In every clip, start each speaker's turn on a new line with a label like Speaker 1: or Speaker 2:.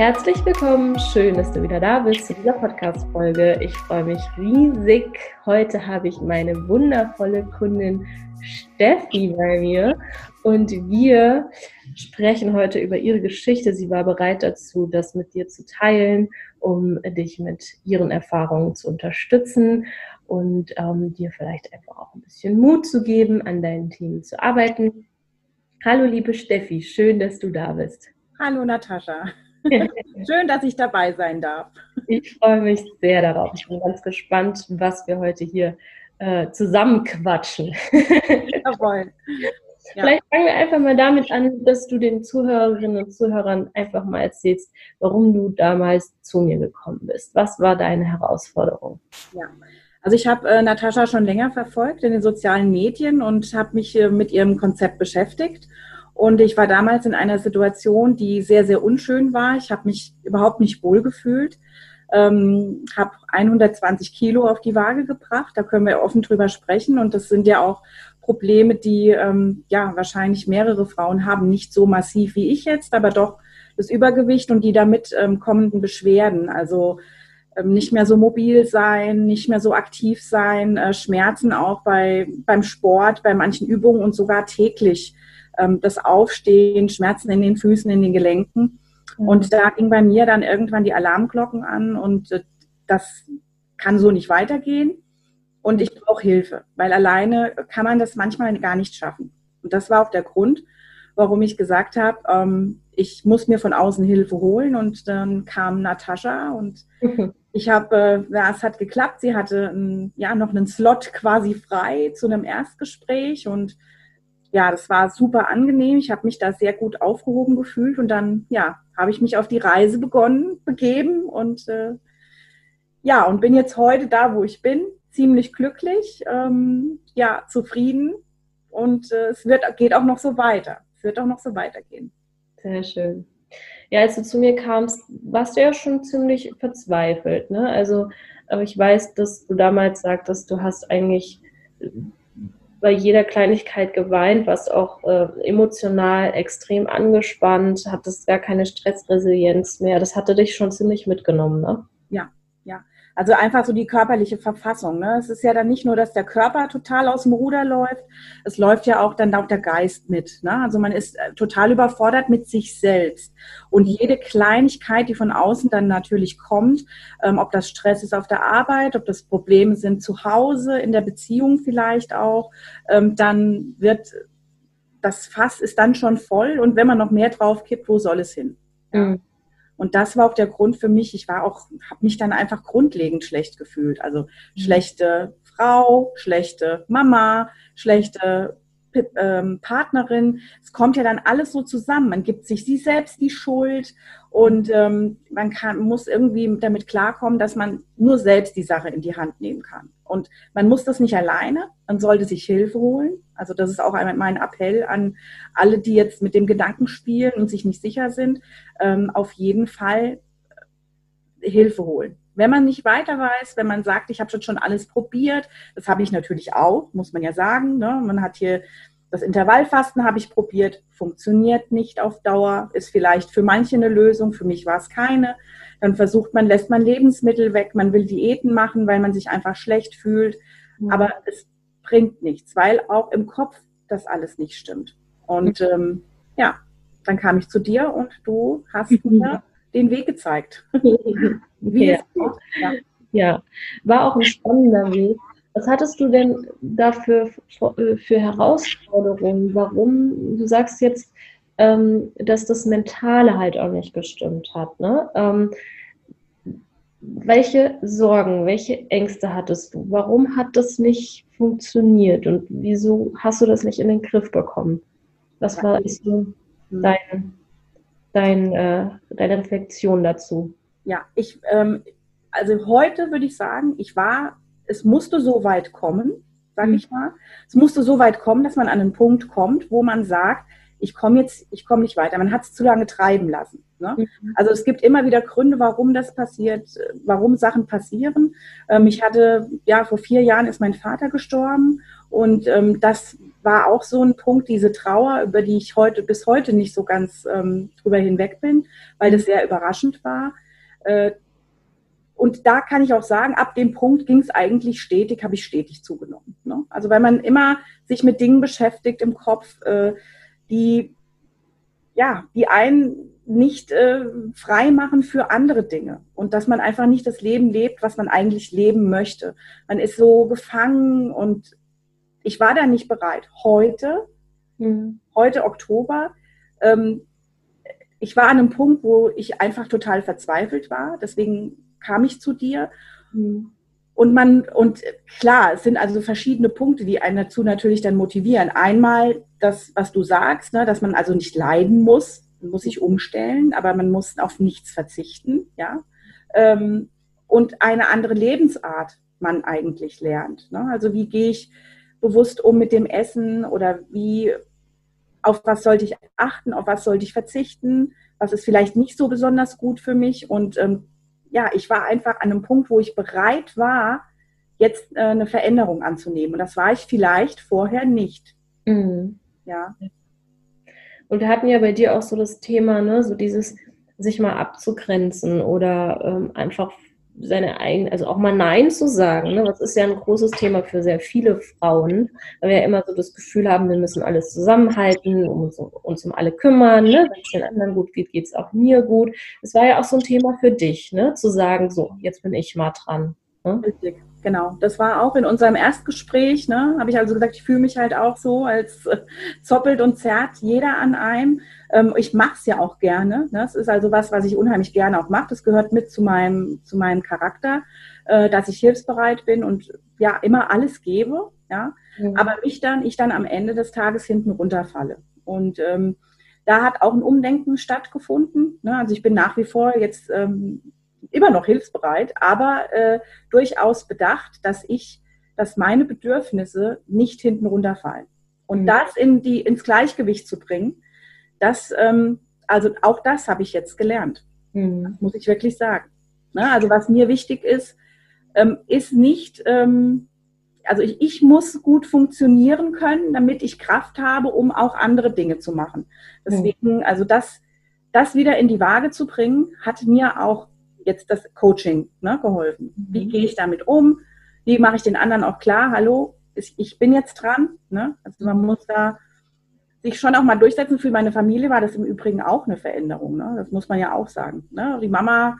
Speaker 1: Herzlich willkommen, schön, dass du wieder da bist zu dieser Podcast-Folge. Ich freue mich riesig. Heute habe ich meine wundervolle Kundin Steffi bei mir und wir sprechen heute über ihre Geschichte. Sie war bereit dazu, das mit dir zu teilen, um dich mit ihren Erfahrungen zu unterstützen und ähm, dir vielleicht einfach auch ein bisschen Mut zu geben, an deinen Themen zu arbeiten. Hallo, liebe Steffi, schön, dass du da bist.
Speaker 2: Hallo, Natascha. Schön, dass ich dabei sein darf.
Speaker 1: Ich freue mich sehr darauf. Ich bin ganz gespannt, was wir heute hier äh, zusammenquatschen. Jawohl. Ja. Vielleicht fangen wir einfach mal damit an, dass du den Zuhörerinnen und Zuhörern einfach mal erzählst, warum du damals zu mir gekommen bist. Was war deine Herausforderung?
Speaker 2: Ja, also ich habe äh, Natascha schon länger verfolgt in den sozialen Medien und habe mich äh, mit ihrem Konzept beschäftigt und ich war damals in einer Situation, die sehr, sehr unschön war. Ich habe mich überhaupt nicht wohl gefühlt. Ähm, habe 120 Kilo auf die Waage gebracht. Da können wir offen drüber sprechen. Und das sind ja auch Probleme, die ähm, ja wahrscheinlich mehrere Frauen haben. Nicht so massiv wie ich jetzt, aber doch das Übergewicht und die damit ähm, kommenden Beschwerden. Also ähm, nicht mehr so mobil sein, nicht mehr so aktiv sein, äh, Schmerzen auch bei, beim Sport, bei manchen Übungen und sogar täglich ähm, das Aufstehen, Schmerzen in den Füßen, in den Gelenken. Mhm. Und da ging bei mir dann irgendwann die Alarmglocken an und äh, das kann so nicht weitergehen. Und ich brauche Hilfe, weil alleine kann man das manchmal gar nicht schaffen. Und das war auch der Grund, warum ich gesagt habe, ähm, ich muss mir von außen Hilfe holen. Und dann kam Natascha und ich habe, äh, ja, es hat geklappt. Sie hatte ein, ja noch einen Slot quasi frei zu einem Erstgespräch und ja, das war super angenehm. Ich habe mich da sehr gut aufgehoben gefühlt und dann, ja, habe ich mich auf die Reise begonnen, begeben und äh, ja, und bin jetzt heute da, wo ich bin, ziemlich glücklich, ähm, ja, zufrieden und äh, es wird, geht auch noch so weiter. Es wird auch noch so weitergehen.
Speaker 1: Sehr schön. Ja, als du zu mir kamst, warst du ja schon ziemlich verzweifelt. Ne? Also, aber ich weiß, dass du damals sagtest, du hast eigentlich bei jeder Kleinigkeit geweint, warst auch äh, emotional extrem angespannt, hattest gar keine Stressresilienz mehr. Das hatte dich schon ziemlich mitgenommen, ne?
Speaker 2: Ja, ja. Also einfach so die körperliche Verfassung. Ne? Es ist ja dann nicht nur, dass der Körper total aus dem Ruder läuft, es läuft ja auch dann auch der Geist mit. Ne? Also man ist äh, total überfordert mit sich selbst. Und jede Kleinigkeit, die von außen dann natürlich kommt, ähm, ob das Stress ist auf der Arbeit, ob das Probleme sind zu Hause, in der Beziehung vielleicht auch, ähm, dann wird das Fass ist dann schon voll und wenn man noch mehr drauf kippt, wo soll es hin? Mhm. Und das war auch der Grund für mich. Ich war auch, habe mich dann einfach grundlegend schlecht gefühlt. Also mhm. schlechte Frau, schlechte Mama, schlechte ähm, Partnerin. Es kommt ja dann alles so zusammen. Man gibt sich sie selbst die Schuld und ähm, man kann, muss irgendwie damit klarkommen, dass man nur selbst die Sache in die Hand nehmen kann. Und man muss das nicht alleine, man sollte sich Hilfe holen. Also das ist auch mein Appell an alle, die jetzt mit dem Gedanken spielen und sich nicht sicher sind, ähm, auf jeden Fall äh, Hilfe holen. Wenn man nicht weiter weiß, wenn man sagt, ich habe schon alles probiert, das habe ich natürlich auch, muss man ja sagen. Ne? Man hat hier Das Intervallfasten habe ich probiert, funktioniert nicht auf Dauer, ist vielleicht für manche eine Lösung, für mich war es keine. Dann versucht man, lässt man Lebensmittel weg, man will Diäten machen, weil man sich einfach schlecht fühlt. Mhm. Aber es bringt nichts, weil auch im Kopf das alles nicht stimmt. Und ähm, ja, dann kam ich zu dir und du hast mir den Weg gezeigt.
Speaker 1: Wie ja. es geht. Ja. ja, war auch ein spannender Weg. Was hattest du denn dafür für, für Herausforderungen? Warum, du sagst jetzt, ähm, dass das Mentale halt auch nicht gestimmt hat. Ne? Ähm, welche Sorgen, welche Ängste hattest du? Warum hat das nicht funktioniert und wieso hast du das nicht in den Griff bekommen? Was war so hm. dein, dein, äh, deine Reflexion dazu?
Speaker 2: Ja, ich, ähm, also heute würde ich sagen, ich war, es musste so weit kommen, sage mhm. ich mal. Es musste so weit kommen, dass man an einen Punkt kommt, wo man sagt, ich komme jetzt, ich komme nicht weiter. Man hat es zu lange treiben lassen. Ne? Mhm. Also es gibt immer wieder Gründe, warum das passiert, warum Sachen passieren. Ähm, ich hatte, ja, vor vier Jahren ist mein Vater gestorben und ähm, das war auch so ein Punkt, diese Trauer, über die ich heute bis heute nicht so ganz ähm, drüber hinweg bin, weil das sehr überraschend war. Äh, und da kann ich auch sagen, ab dem Punkt ging es eigentlich stetig, habe ich stetig zugenommen. Ne? Also weil man immer sich mit Dingen beschäftigt im Kopf, äh, die ja, die einen nicht äh, frei machen für andere Dinge und dass man einfach nicht das Leben lebt, was man eigentlich leben möchte. Man ist so gefangen und ich war da nicht bereit. Heute, mhm. heute Oktober, ähm, ich war an einem Punkt, wo ich einfach total verzweifelt war. Deswegen kam ich zu dir. Mhm. Und man, und klar, es sind also verschiedene Punkte, die einen dazu natürlich dann motivieren. Einmal das, was du sagst, ne, dass man also nicht leiden muss, man muss sich umstellen, aber man muss auf nichts verzichten, ja. Ähm, und eine andere Lebensart man eigentlich lernt. Ne? Also wie gehe ich bewusst um mit dem Essen oder wie, auf was sollte ich achten, auf was sollte ich verzichten, was ist vielleicht nicht so besonders gut für mich. Und ähm, ja, ich war einfach an einem Punkt, wo ich bereit war, jetzt äh, eine Veränderung anzunehmen. Und das war ich vielleicht vorher nicht. Mhm. Ja.
Speaker 1: Und wir hatten ja bei dir auch so das Thema, ne, so dieses sich mal abzugrenzen oder ähm, einfach seine eigene, also auch mal Nein zu sagen. Ne? Das ist ja ein großes Thema für sehr viele Frauen, weil wir ja immer so das Gefühl haben, wir müssen alles zusammenhalten, uns, uns um alle kümmern. Ne? Wenn es den anderen gut geht, geht es auch mir gut. Es war ja auch so ein Thema für dich, ne? zu sagen, so, jetzt bin ich mal dran.
Speaker 2: Ne? Richtig, genau. Das war auch in unserem Erstgespräch, ne? habe ich also gesagt, ich fühle mich halt auch so, als äh, zoppelt und zerrt jeder an einem. Ähm, ich mache es ja auch gerne. Ne? Das ist also was, was ich unheimlich gerne auch mache. Das gehört mit zu meinem, zu meinem Charakter, äh, dass ich hilfsbereit bin und ja immer alles gebe. Ja? Mhm. Aber mich dann, ich dann am Ende des Tages hinten runterfalle. Und ähm, da hat auch ein Umdenken stattgefunden. Ne? Also ich bin nach wie vor jetzt ähm, immer noch hilfsbereit, aber äh, durchaus bedacht, dass ich, dass meine Bedürfnisse nicht hinten runterfallen. Und mhm. das in die, ins Gleichgewicht zu bringen, das, ähm, also auch das habe ich jetzt gelernt. Mhm. muss ich wirklich sagen. Ne? Also was mir wichtig ist, ähm, ist nicht, ähm, also ich, ich, muss gut funktionieren können, damit ich Kraft habe, um auch andere Dinge zu machen. Deswegen, mhm. also das, das wieder in die Waage zu bringen, hat mir auch jetzt das Coaching ne, geholfen. Wie mhm. gehe ich damit um? Wie mache ich den anderen auch klar, hallo, ich bin jetzt dran. Ne? Also man muss da sich schon auch mal durchsetzen. Für meine Familie war das im Übrigen auch eine Veränderung. Ne? Das muss man ja auch sagen. Ne? Die Mama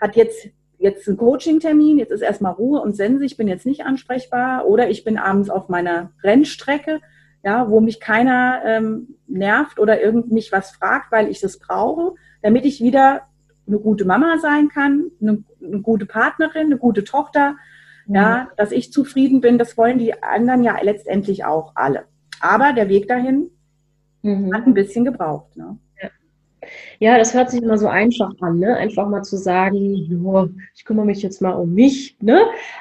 Speaker 2: hat jetzt, jetzt einen Coaching-Termin, jetzt ist erstmal Ruhe und Sense, ich bin jetzt nicht ansprechbar oder ich bin abends auf meiner Rennstrecke, ja, wo mich keiner ähm, nervt oder irgend mich was fragt, weil ich das brauche, damit ich wieder eine gute Mama sein kann, eine, eine gute Partnerin, eine gute Tochter, mhm. ja, dass ich zufrieden bin, das wollen die anderen ja letztendlich auch alle. Aber der Weg dahin mhm. hat ein bisschen gebraucht. Ne?
Speaker 1: Ja, das hört sich immer so einfach an, ne? Einfach mal zu sagen, jo, ich kümmere mich jetzt mal um mich, ne?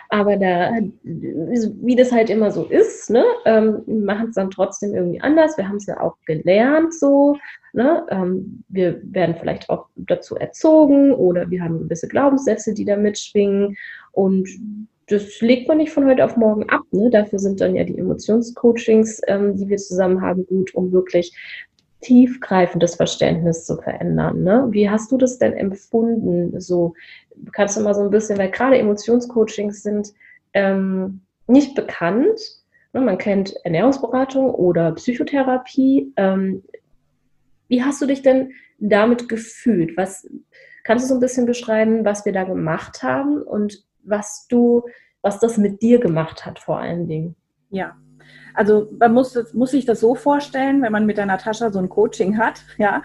Speaker 1: Aber da, wie das halt immer so ist, ne? Ähm, machen es dann trotzdem irgendwie anders. Wir haben es ja auch gelernt so, ne? Ähm, wir werden vielleicht auch dazu erzogen oder wir haben gewisse Glaubenssätze, die da mitschwingen. Und das legt man nicht von heute auf morgen ab. Ne? Dafür sind dann ja die Emotionscoachings, ähm, die wir zusammen haben, gut, um wirklich tiefgreifendes Verständnis zu verändern. Ne? Wie hast du das denn empfunden? So kannst du mal so ein bisschen, weil gerade Emotionscoachings sind ähm, nicht bekannt. Ne? Man kennt Ernährungsberatung oder Psychotherapie. Ähm, wie hast du dich denn damit gefühlt? Was kannst du so ein bisschen beschreiben, was wir da gemacht haben und was du, was das mit dir gemacht hat vor allen Dingen?
Speaker 2: Ja, also man muss, muss sich das so vorstellen, wenn man mit der Natascha so ein Coaching hat, ja,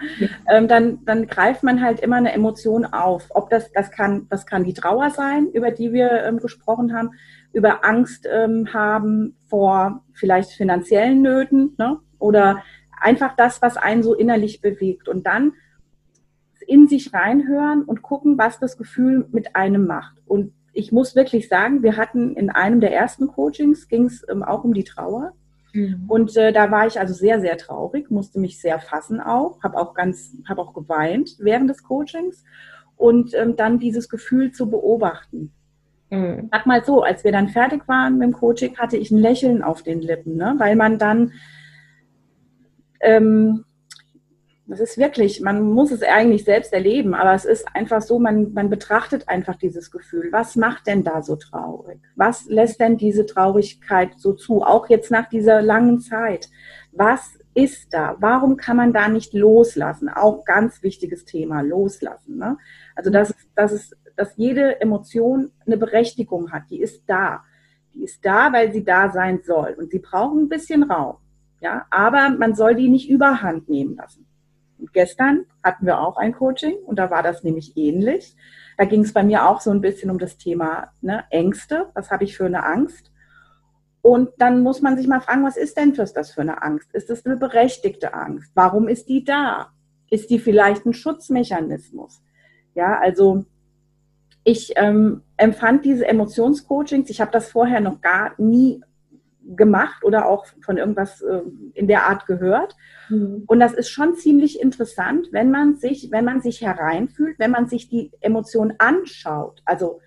Speaker 2: ähm, dann, dann greift man halt immer eine Emotion auf. Ob das, das kann, das kann die Trauer sein, über die wir ähm, gesprochen haben, über Angst ähm, haben vor vielleicht finanziellen Nöten, ne? oder einfach das, was einen so innerlich bewegt. Und dann in sich reinhören und gucken, was das Gefühl mit einem macht. Und ich muss wirklich sagen, wir hatten in einem der ersten Coachings, ging es ähm, auch um die Trauer. Mhm. Und äh, da war ich also sehr, sehr traurig, musste mich sehr fassen auch, habe auch ganz, habe auch geweint während des Coachings und ähm, dann dieses Gefühl zu beobachten. Mhm. Sag mal so, als wir dann fertig waren mit dem Coaching, hatte ich ein Lächeln auf den Lippen, ne? weil man dann ähm, das ist wirklich, man muss es eigentlich selbst erleben, aber es ist einfach so, man, man betrachtet einfach dieses Gefühl. Was macht denn da so traurig? Was lässt denn diese Traurigkeit so zu? Auch jetzt nach dieser langen Zeit. Was ist da? Warum kann man da nicht loslassen? Auch ganz wichtiges Thema, loslassen. Ne? Also, dass, dass, es, dass jede Emotion eine Berechtigung hat, die ist da. Die ist da, weil sie da sein soll. Und sie brauchen ein bisschen Raum. Ja, aber man soll die nicht überhand nehmen lassen. Und gestern hatten wir auch ein Coaching und da war das nämlich ähnlich. Da ging es bei mir auch so ein bisschen um das Thema ne, Ängste. Was habe ich für eine Angst? Und dann muss man sich mal fragen, was ist denn das für eine Angst? Ist es eine berechtigte Angst? Warum ist die da? Ist die vielleicht ein Schutzmechanismus? Ja, also ich ähm, empfand diese Emotionscoachings, ich habe das vorher noch gar nie gemacht oder auch von irgendwas äh, in der Art gehört. Mhm. Und das ist schon ziemlich interessant, wenn man sich, wenn man sich hereinfühlt, wenn man sich die Emotion anschaut. Also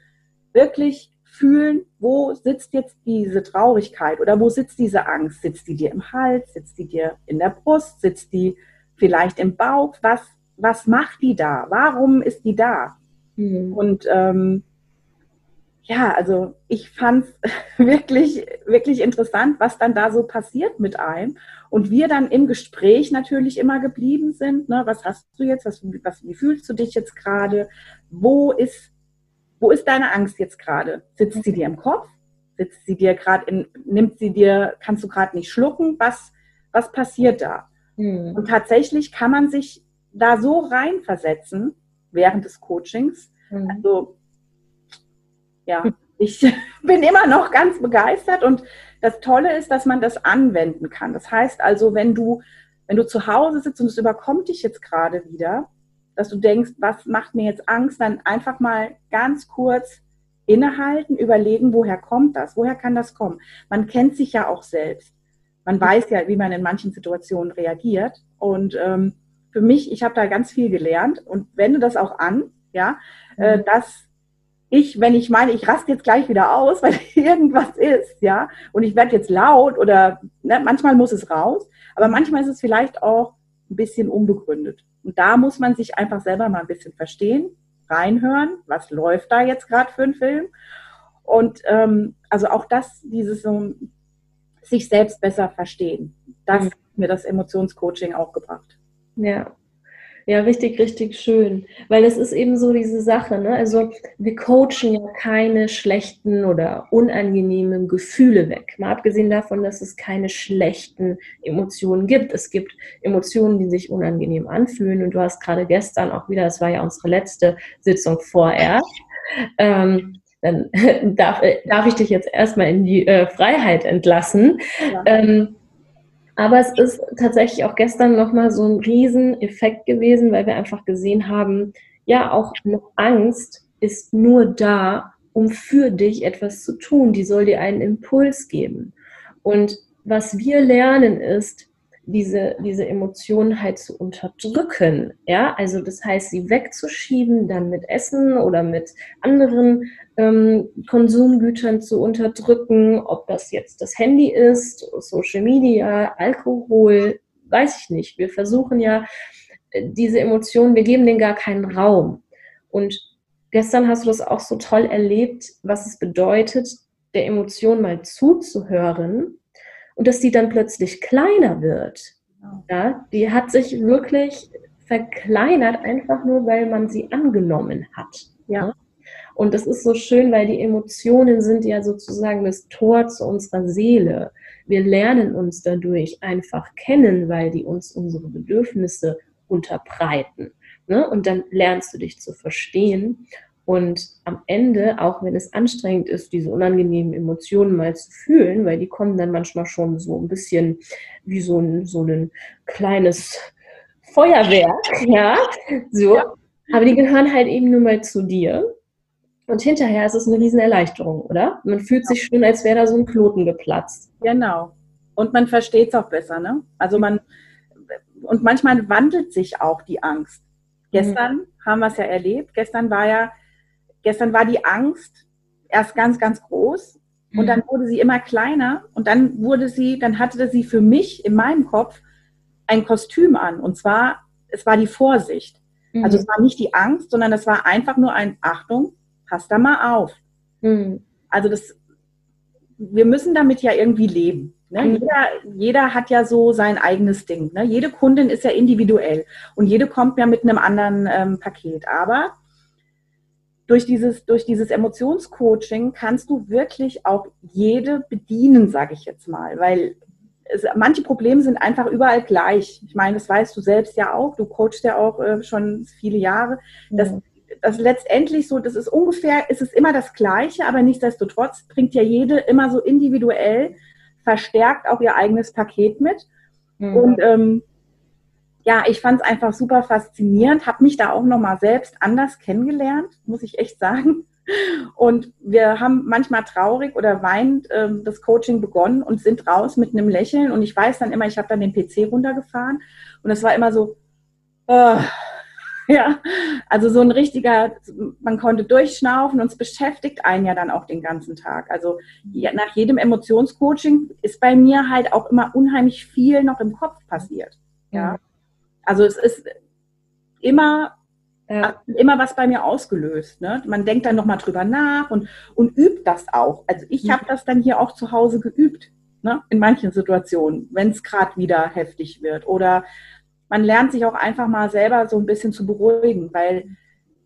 Speaker 2: wirklich fühlen, wo sitzt jetzt diese Traurigkeit oder wo sitzt diese Angst? Sitzt die dir im Hals? Sitzt die dir in der Brust? Sitzt die vielleicht im Bauch? Was, was macht die da? Warum ist die da? Mhm. Und ähm, ja, also ich fand es wirklich, wirklich interessant, was dann da so passiert mit einem. Und wir dann im Gespräch natürlich immer geblieben sind. Ne? Was hast du jetzt? Was, was, wie fühlst du dich jetzt gerade? Wo ist, wo ist deine Angst jetzt gerade? Sitzt sie dir im Kopf? Sitzt sie dir gerade in, nimmt sie dir, kannst du gerade nicht schlucken? Was, was passiert da? Mhm. Und tatsächlich kann man sich da so reinversetzen während des Coachings. Mhm. Also ja, ich bin immer noch ganz begeistert und das Tolle ist, dass man das anwenden kann. Das heißt also, wenn du, wenn du zu Hause sitzt und es überkommt dich jetzt gerade wieder, dass du denkst, was macht mir jetzt Angst, dann einfach mal ganz kurz innehalten, überlegen, woher kommt das? Woher kann das kommen? Man kennt sich ja auch selbst. Man weiß ja, wie man in manchen Situationen reagiert. Und ähm, für mich, ich habe da ganz viel gelernt und wende das auch an, ja, äh, mhm. dass ich, wenn ich meine, ich raste jetzt gleich wieder aus, weil irgendwas ist, ja, und ich werde jetzt laut oder ne, manchmal muss es raus, aber manchmal ist es vielleicht auch ein bisschen unbegründet. Und da muss man sich einfach selber mal ein bisschen verstehen, reinhören, was läuft da jetzt gerade für ein Film. Und ähm, also auch das, dieses so, sich selbst besser verstehen, das mhm. hat mir das Emotionscoaching auch gebracht.
Speaker 1: Ja, ja, richtig, richtig schön. Weil es ist eben so diese Sache, ne? Also wir coachen ja keine schlechten oder unangenehmen Gefühle weg. Mal abgesehen davon, dass es keine schlechten Emotionen gibt. Es gibt Emotionen, die sich unangenehm anfühlen. Und du hast gerade gestern auch wieder, das war ja unsere letzte Sitzung vorerst, ähm, dann darf, darf ich dich jetzt erstmal in die äh, Freiheit entlassen. Ja. Ähm, aber es ist tatsächlich auch gestern nochmal so ein Rieseneffekt gewesen, weil wir einfach gesehen haben, ja, auch eine Angst ist nur da, um für dich etwas zu tun. Die soll dir einen Impuls geben. Und was wir lernen ist, diese, diese Emotionen halt zu unterdrücken. Ja, also das heißt, sie wegzuschieben, dann mit Essen oder mit anderen ähm, Konsumgütern zu unterdrücken, ob das jetzt das Handy ist, Social Media, Alkohol, weiß ich nicht. Wir versuchen ja äh, diese Emotionen, wir geben denen gar keinen Raum. Und gestern hast du das auch so toll erlebt, was es bedeutet, der Emotion mal zuzuhören und dass die dann plötzlich kleiner wird. Genau. Ja, die hat sich wirklich verkleinert, einfach nur, weil man sie angenommen hat. Ja. Und das ist so schön, weil die Emotionen sind ja sozusagen das Tor zu unserer Seele. Wir lernen uns dadurch einfach kennen, weil die uns unsere Bedürfnisse unterbreiten. Ne? Und dann lernst du dich zu verstehen. Und am Ende, auch wenn es anstrengend ist, diese unangenehmen Emotionen mal zu fühlen, weil die kommen dann manchmal schon so ein bisschen wie so ein, so ein kleines Feuerwerk, ja, so. Ja. Aber die gehören halt eben nur mal zu dir. Und hinterher ist es eine riesen Erleichterung, oder? Man fühlt sich schon, als wäre da so ein Knoten geplatzt.
Speaker 2: Genau. Und man versteht es auch besser, ne? Also man, und manchmal wandelt sich auch die Angst. Gestern mhm. haben wir es ja erlebt. Gestern war ja Gestern war die Angst erst ganz, ganz groß und dann mhm. wurde sie immer kleiner und dann wurde sie, dann hatte sie für mich in meinem Kopf ein Kostüm an und zwar, es war die Vorsicht. Mhm. Also es war nicht die Angst, sondern es war einfach nur ein Achtung, pass da mal auf. Mhm. Also das, wir müssen damit ja irgendwie leben. Ne? Mhm. Jeder, jeder hat ja so sein eigenes Ding. Ne? Jede Kundin ist ja individuell und jede kommt ja mit einem anderen ähm, Paket. Aber durch dieses, durch dieses Emotionscoaching kannst du wirklich auch jede bedienen, sage ich jetzt mal, weil es, manche Probleme sind einfach überall gleich. Ich meine, das weißt du selbst ja auch. Du coachst ja auch äh, schon viele Jahre. Das, das letztendlich so, das ist ungefähr, ist es immer das Gleiche, aber nichtsdestotrotz bringt ja jede immer so individuell verstärkt auch ihr eigenes Paket mit. Mhm. Und ähm, ja, ich fand es einfach super faszinierend, habe mich da auch nochmal selbst anders kennengelernt, muss ich echt sagen. Und wir haben manchmal traurig oder weinend ähm, das Coaching begonnen und sind raus mit einem Lächeln. Und ich weiß dann immer, ich habe dann den PC runtergefahren und es war immer so, äh, ja, also so ein richtiger, man konnte durchschnaufen und es beschäftigt einen ja dann auch den ganzen Tag. Also nach jedem Emotionscoaching ist bei mir halt auch immer unheimlich viel noch im Kopf passiert. Ja. Also es ist immer, ja. immer was bei mir ausgelöst. Ne? Man denkt dann nochmal drüber nach und, und übt das auch. Also ich habe das dann hier auch zu Hause geübt, ne? in manchen Situationen, wenn es gerade wieder heftig wird. Oder man lernt sich auch einfach mal selber so ein bisschen zu beruhigen, weil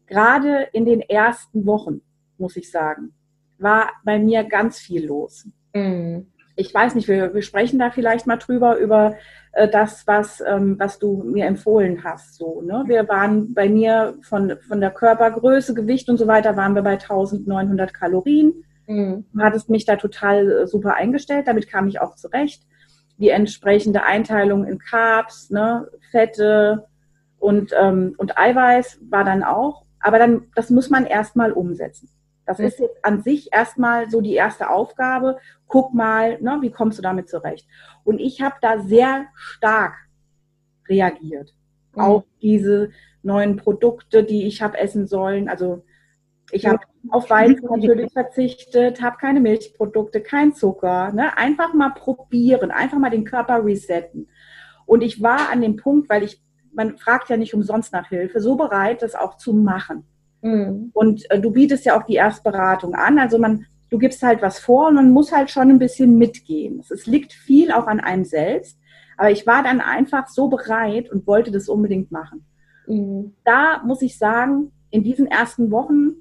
Speaker 2: gerade in den ersten Wochen, muss ich sagen, war bei mir ganz viel los. Mhm. Ich weiß nicht, wir, wir sprechen da vielleicht mal drüber, über äh, das, was, ähm, was du mir empfohlen hast. So, ne? Wir waren bei mir von, von der Körpergröße, Gewicht und so weiter, waren wir bei 1900 Kalorien. Mhm. Du hattest mich da total äh, super eingestellt, damit kam ich auch zurecht. Die entsprechende Einteilung in Carbs, ne, Fette und, ähm, und Eiweiß war dann auch. Aber dann, das muss man erstmal umsetzen. Das ist jetzt an sich erstmal so die erste Aufgabe. Guck mal, ne, wie kommst du damit zurecht? Und ich habe da sehr stark reagiert mhm. auf diese neuen Produkte, die ich habe essen sollen. Also ich habe auf Weizen natürlich verzichtet, habe keine Milchprodukte, kein Zucker. Ne? Einfach mal probieren, einfach mal den Körper resetten. Und ich war an dem Punkt, weil ich, man fragt ja nicht umsonst nach Hilfe, so bereit, das auch zu machen. Mhm. Und äh, du bietest ja auch die Erstberatung an. Also man, du gibst halt was vor und man muss halt schon ein bisschen mitgehen. Es liegt viel auch an einem selbst. Aber ich war dann einfach so bereit und wollte das unbedingt machen. Mhm. Da muss ich sagen, in diesen ersten Wochen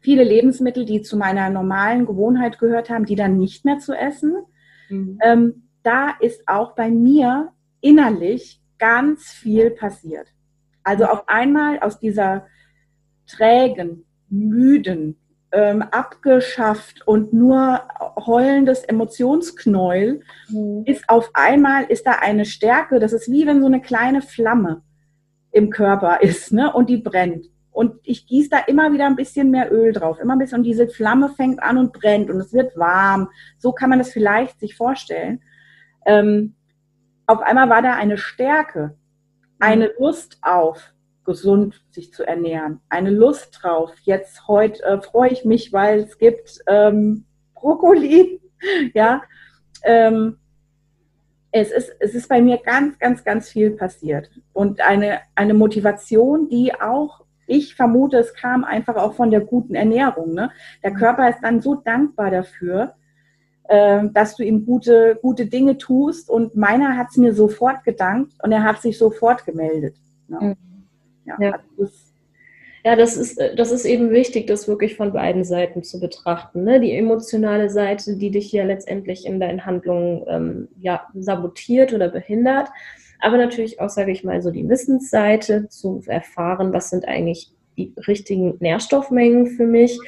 Speaker 2: viele Lebensmittel, die zu meiner normalen Gewohnheit gehört haben, die dann nicht mehr zu essen. Mhm. Ähm, da ist auch bei mir innerlich ganz viel passiert. Also auf einmal aus dieser trägen, müden, ähm, abgeschafft und nur heulendes Emotionsknäuel, mhm. ist auf einmal, ist da eine Stärke, das ist wie wenn so eine kleine Flamme im Körper ist, ne, und die brennt. Und ich gieße da immer wieder ein bisschen mehr Öl drauf, immer ein bisschen, und diese Flamme fängt an und brennt und es wird warm. So kann man das vielleicht sich vorstellen. Ähm, auf einmal war da eine Stärke, eine Lust auf, gesund sich zu ernähren, eine Lust drauf. Jetzt heute äh, freue ich mich, weil es gibt ähm, Brokkoli, ja. Ähm, es ist, es ist bei mir ganz, ganz, ganz viel passiert. Und eine, eine Motivation, die auch, ich vermute, es kam einfach auch von der guten Ernährung. Ne? Der Körper ist dann so dankbar dafür, äh, dass du ihm gute, gute Dinge tust. Und meiner hat es mir sofort gedankt und er hat sich sofort gemeldet. Ne?
Speaker 1: Mhm. Ja, ja. Also ja, das ist, das ist eben wichtig, das wirklich von beiden Seiten zu betrachten. Ne? Die emotionale Seite, die dich ja letztendlich in deinen Handlungen ähm, ja, sabotiert oder behindert. Aber natürlich auch, sage ich mal, so die Wissensseite zu erfahren, was sind eigentlich die richtigen Nährstoffmengen für mich.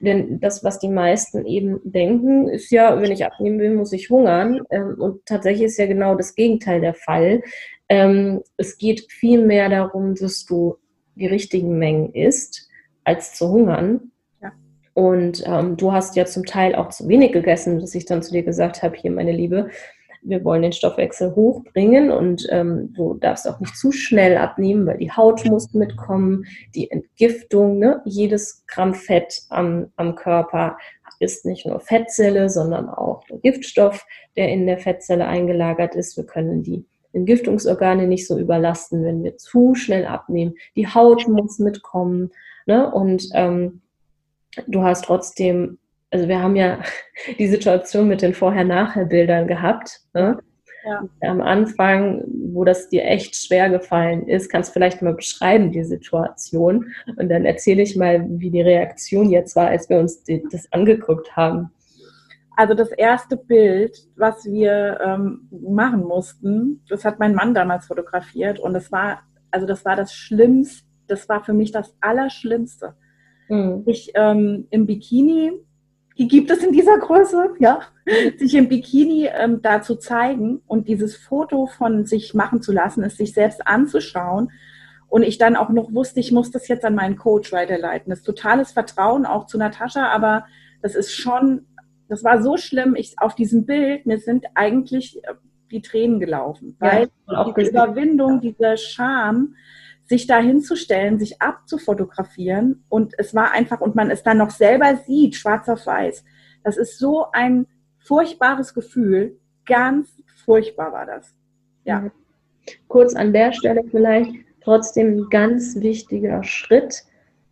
Speaker 1: Denn das, was die meisten eben denken, ist ja, wenn ich abnehmen will, muss ich hungern. Ähm, und tatsächlich ist ja genau das Gegenteil der Fall. Ähm, es geht viel mehr darum, dass du die richtigen Mengen isst, als zu hungern. Ja. Und ähm, du hast ja zum Teil auch zu wenig gegessen, dass ich dann zu dir gesagt habe, hier meine Liebe, wir wollen den Stoffwechsel hochbringen und ähm, du darfst auch nicht zu schnell abnehmen, weil die Haut muss mitkommen, die Entgiftung, ne? jedes Gramm Fett am, am Körper ist nicht nur Fettzelle, sondern auch der Giftstoff, der in der Fettzelle eingelagert ist. Wir können die Entgiftungsorgane nicht so überlasten, wenn wir zu schnell abnehmen. Die Haut muss mitkommen. Ne? Und ähm, du hast trotzdem, also wir haben ja die Situation mit den Vorher-Nachher-Bildern gehabt. Ne? Ja. Am Anfang, wo das dir echt schwer gefallen ist, kannst du vielleicht mal beschreiben, die Situation. Und dann erzähle ich mal, wie die Reaktion jetzt war, als wir uns das angeguckt haben.
Speaker 2: Also das erste Bild, was wir ähm, machen mussten, das hat mein Mann damals fotografiert und das war, also das war das Schlimmste, das war für mich das Allerschlimmste. Mhm. Ich ähm, im Bikini, die gibt es in dieser Größe, ja, sich im Bikini ähm, da zu zeigen und dieses Foto von sich machen zu lassen, es sich selbst anzuschauen und ich dann auch noch wusste, ich muss das jetzt an meinen Coach weiterleiten. Das ist totales Vertrauen auch zu Natascha, aber das ist schon das war so schlimm, ich auf diesem Bild, mir sind eigentlich äh, die Tränen gelaufen, weil ja, die Überwindung, diese Scham, sich da hinzustellen, sich abzufotografieren und es war einfach, und man es dann noch selber sieht, schwarz auf weiß. Das ist so ein furchtbares Gefühl, ganz furchtbar war das. Ja.
Speaker 1: Kurz an der Stelle vielleicht trotzdem ein ganz wichtiger Schritt,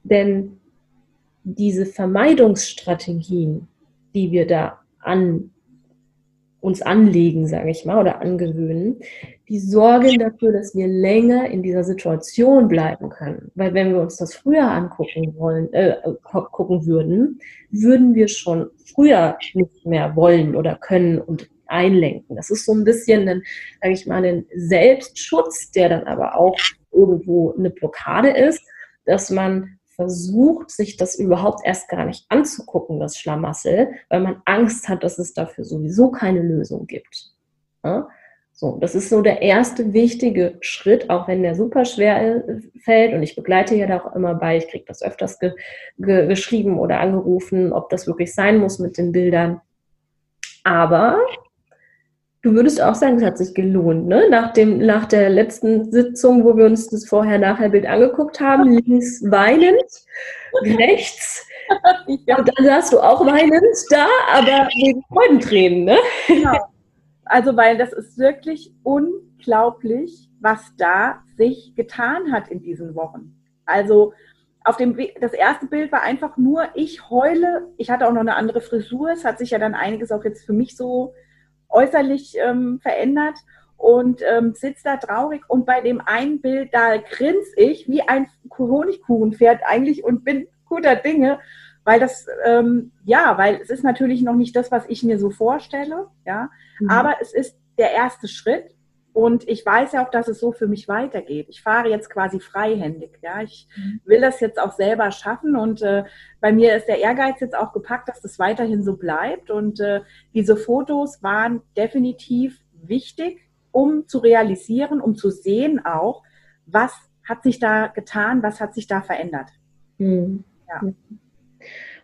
Speaker 1: denn diese Vermeidungsstrategien, die wir da an uns anlegen, sage ich mal, oder angewöhnen, die sorgen dafür, dass wir länger in dieser Situation bleiben können. Weil wenn wir uns das früher angucken wollen, äh, gucken würden, würden wir schon früher nicht mehr wollen oder können und einlenken. Das ist so ein bisschen, sage ich mal, ein Selbstschutz, der dann aber auch irgendwo eine Blockade ist, dass man versucht, sich das überhaupt erst gar nicht anzugucken, das Schlamassel, weil man Angst hat, dass es dafür sowieso keine Lösung gibt. Ja? So, das ist so der erste wichtige Schritt, auch wenn der super schwer äh, fällt. Und ich begleite ja da auch immer bei, ich kriege das öfters ge ge geschrieben oder angerufen, ob das wirklich sein muss mit den Bildern. Aber Du würdest auch sagen, es hat sich gelohnt, ne? Nach, dem, nach der letzten Sitzung, wo wir uns das Vorher-Nachher-Bild angeguckt haben, links weinend, rechts. Ja. Und dann saßt du auch weinend da, aber wegen Freudentränen, ne? Genau.
Speaker 2: Also, weil das ist wirklich unglaublich, was da sich getan hat in diesen Wochen. Also, auf dem das erste Bild war einfach nur, ich heule. Ich hatte auch noch eine andere Frisur. Es hat sich ja dann einiges auch jetzt für mich so äußerlich ähm, verändert und ähm, sitzt da traurig und bei dem einen Bild, da grinse ich wie ein Honigkuchenpferd eigentlich und bin guter Dinge, weil das, ähm, ja, weil es ist natürlich noch nicht das, was ich mir so vorstelle, ja, mhm. aber es ist der erste Schritt und ich weiß ja auch, dass es so für mich weitergeht. Ich fahre jetzt quasi freihändig. Ja, ich mhm. will das jetzt auch selber schaffen und äh, bei mir ist der Ehrgeiz jetzt auch gepackt, dass das weiterhin so bleibt. Und äh, diese Fotos waren definitiv wichtig, um zu realisieren, um zu sehen auch, was hat sich da getan, was hat sich da verändert.
Speaker 1: Mhm. Ja.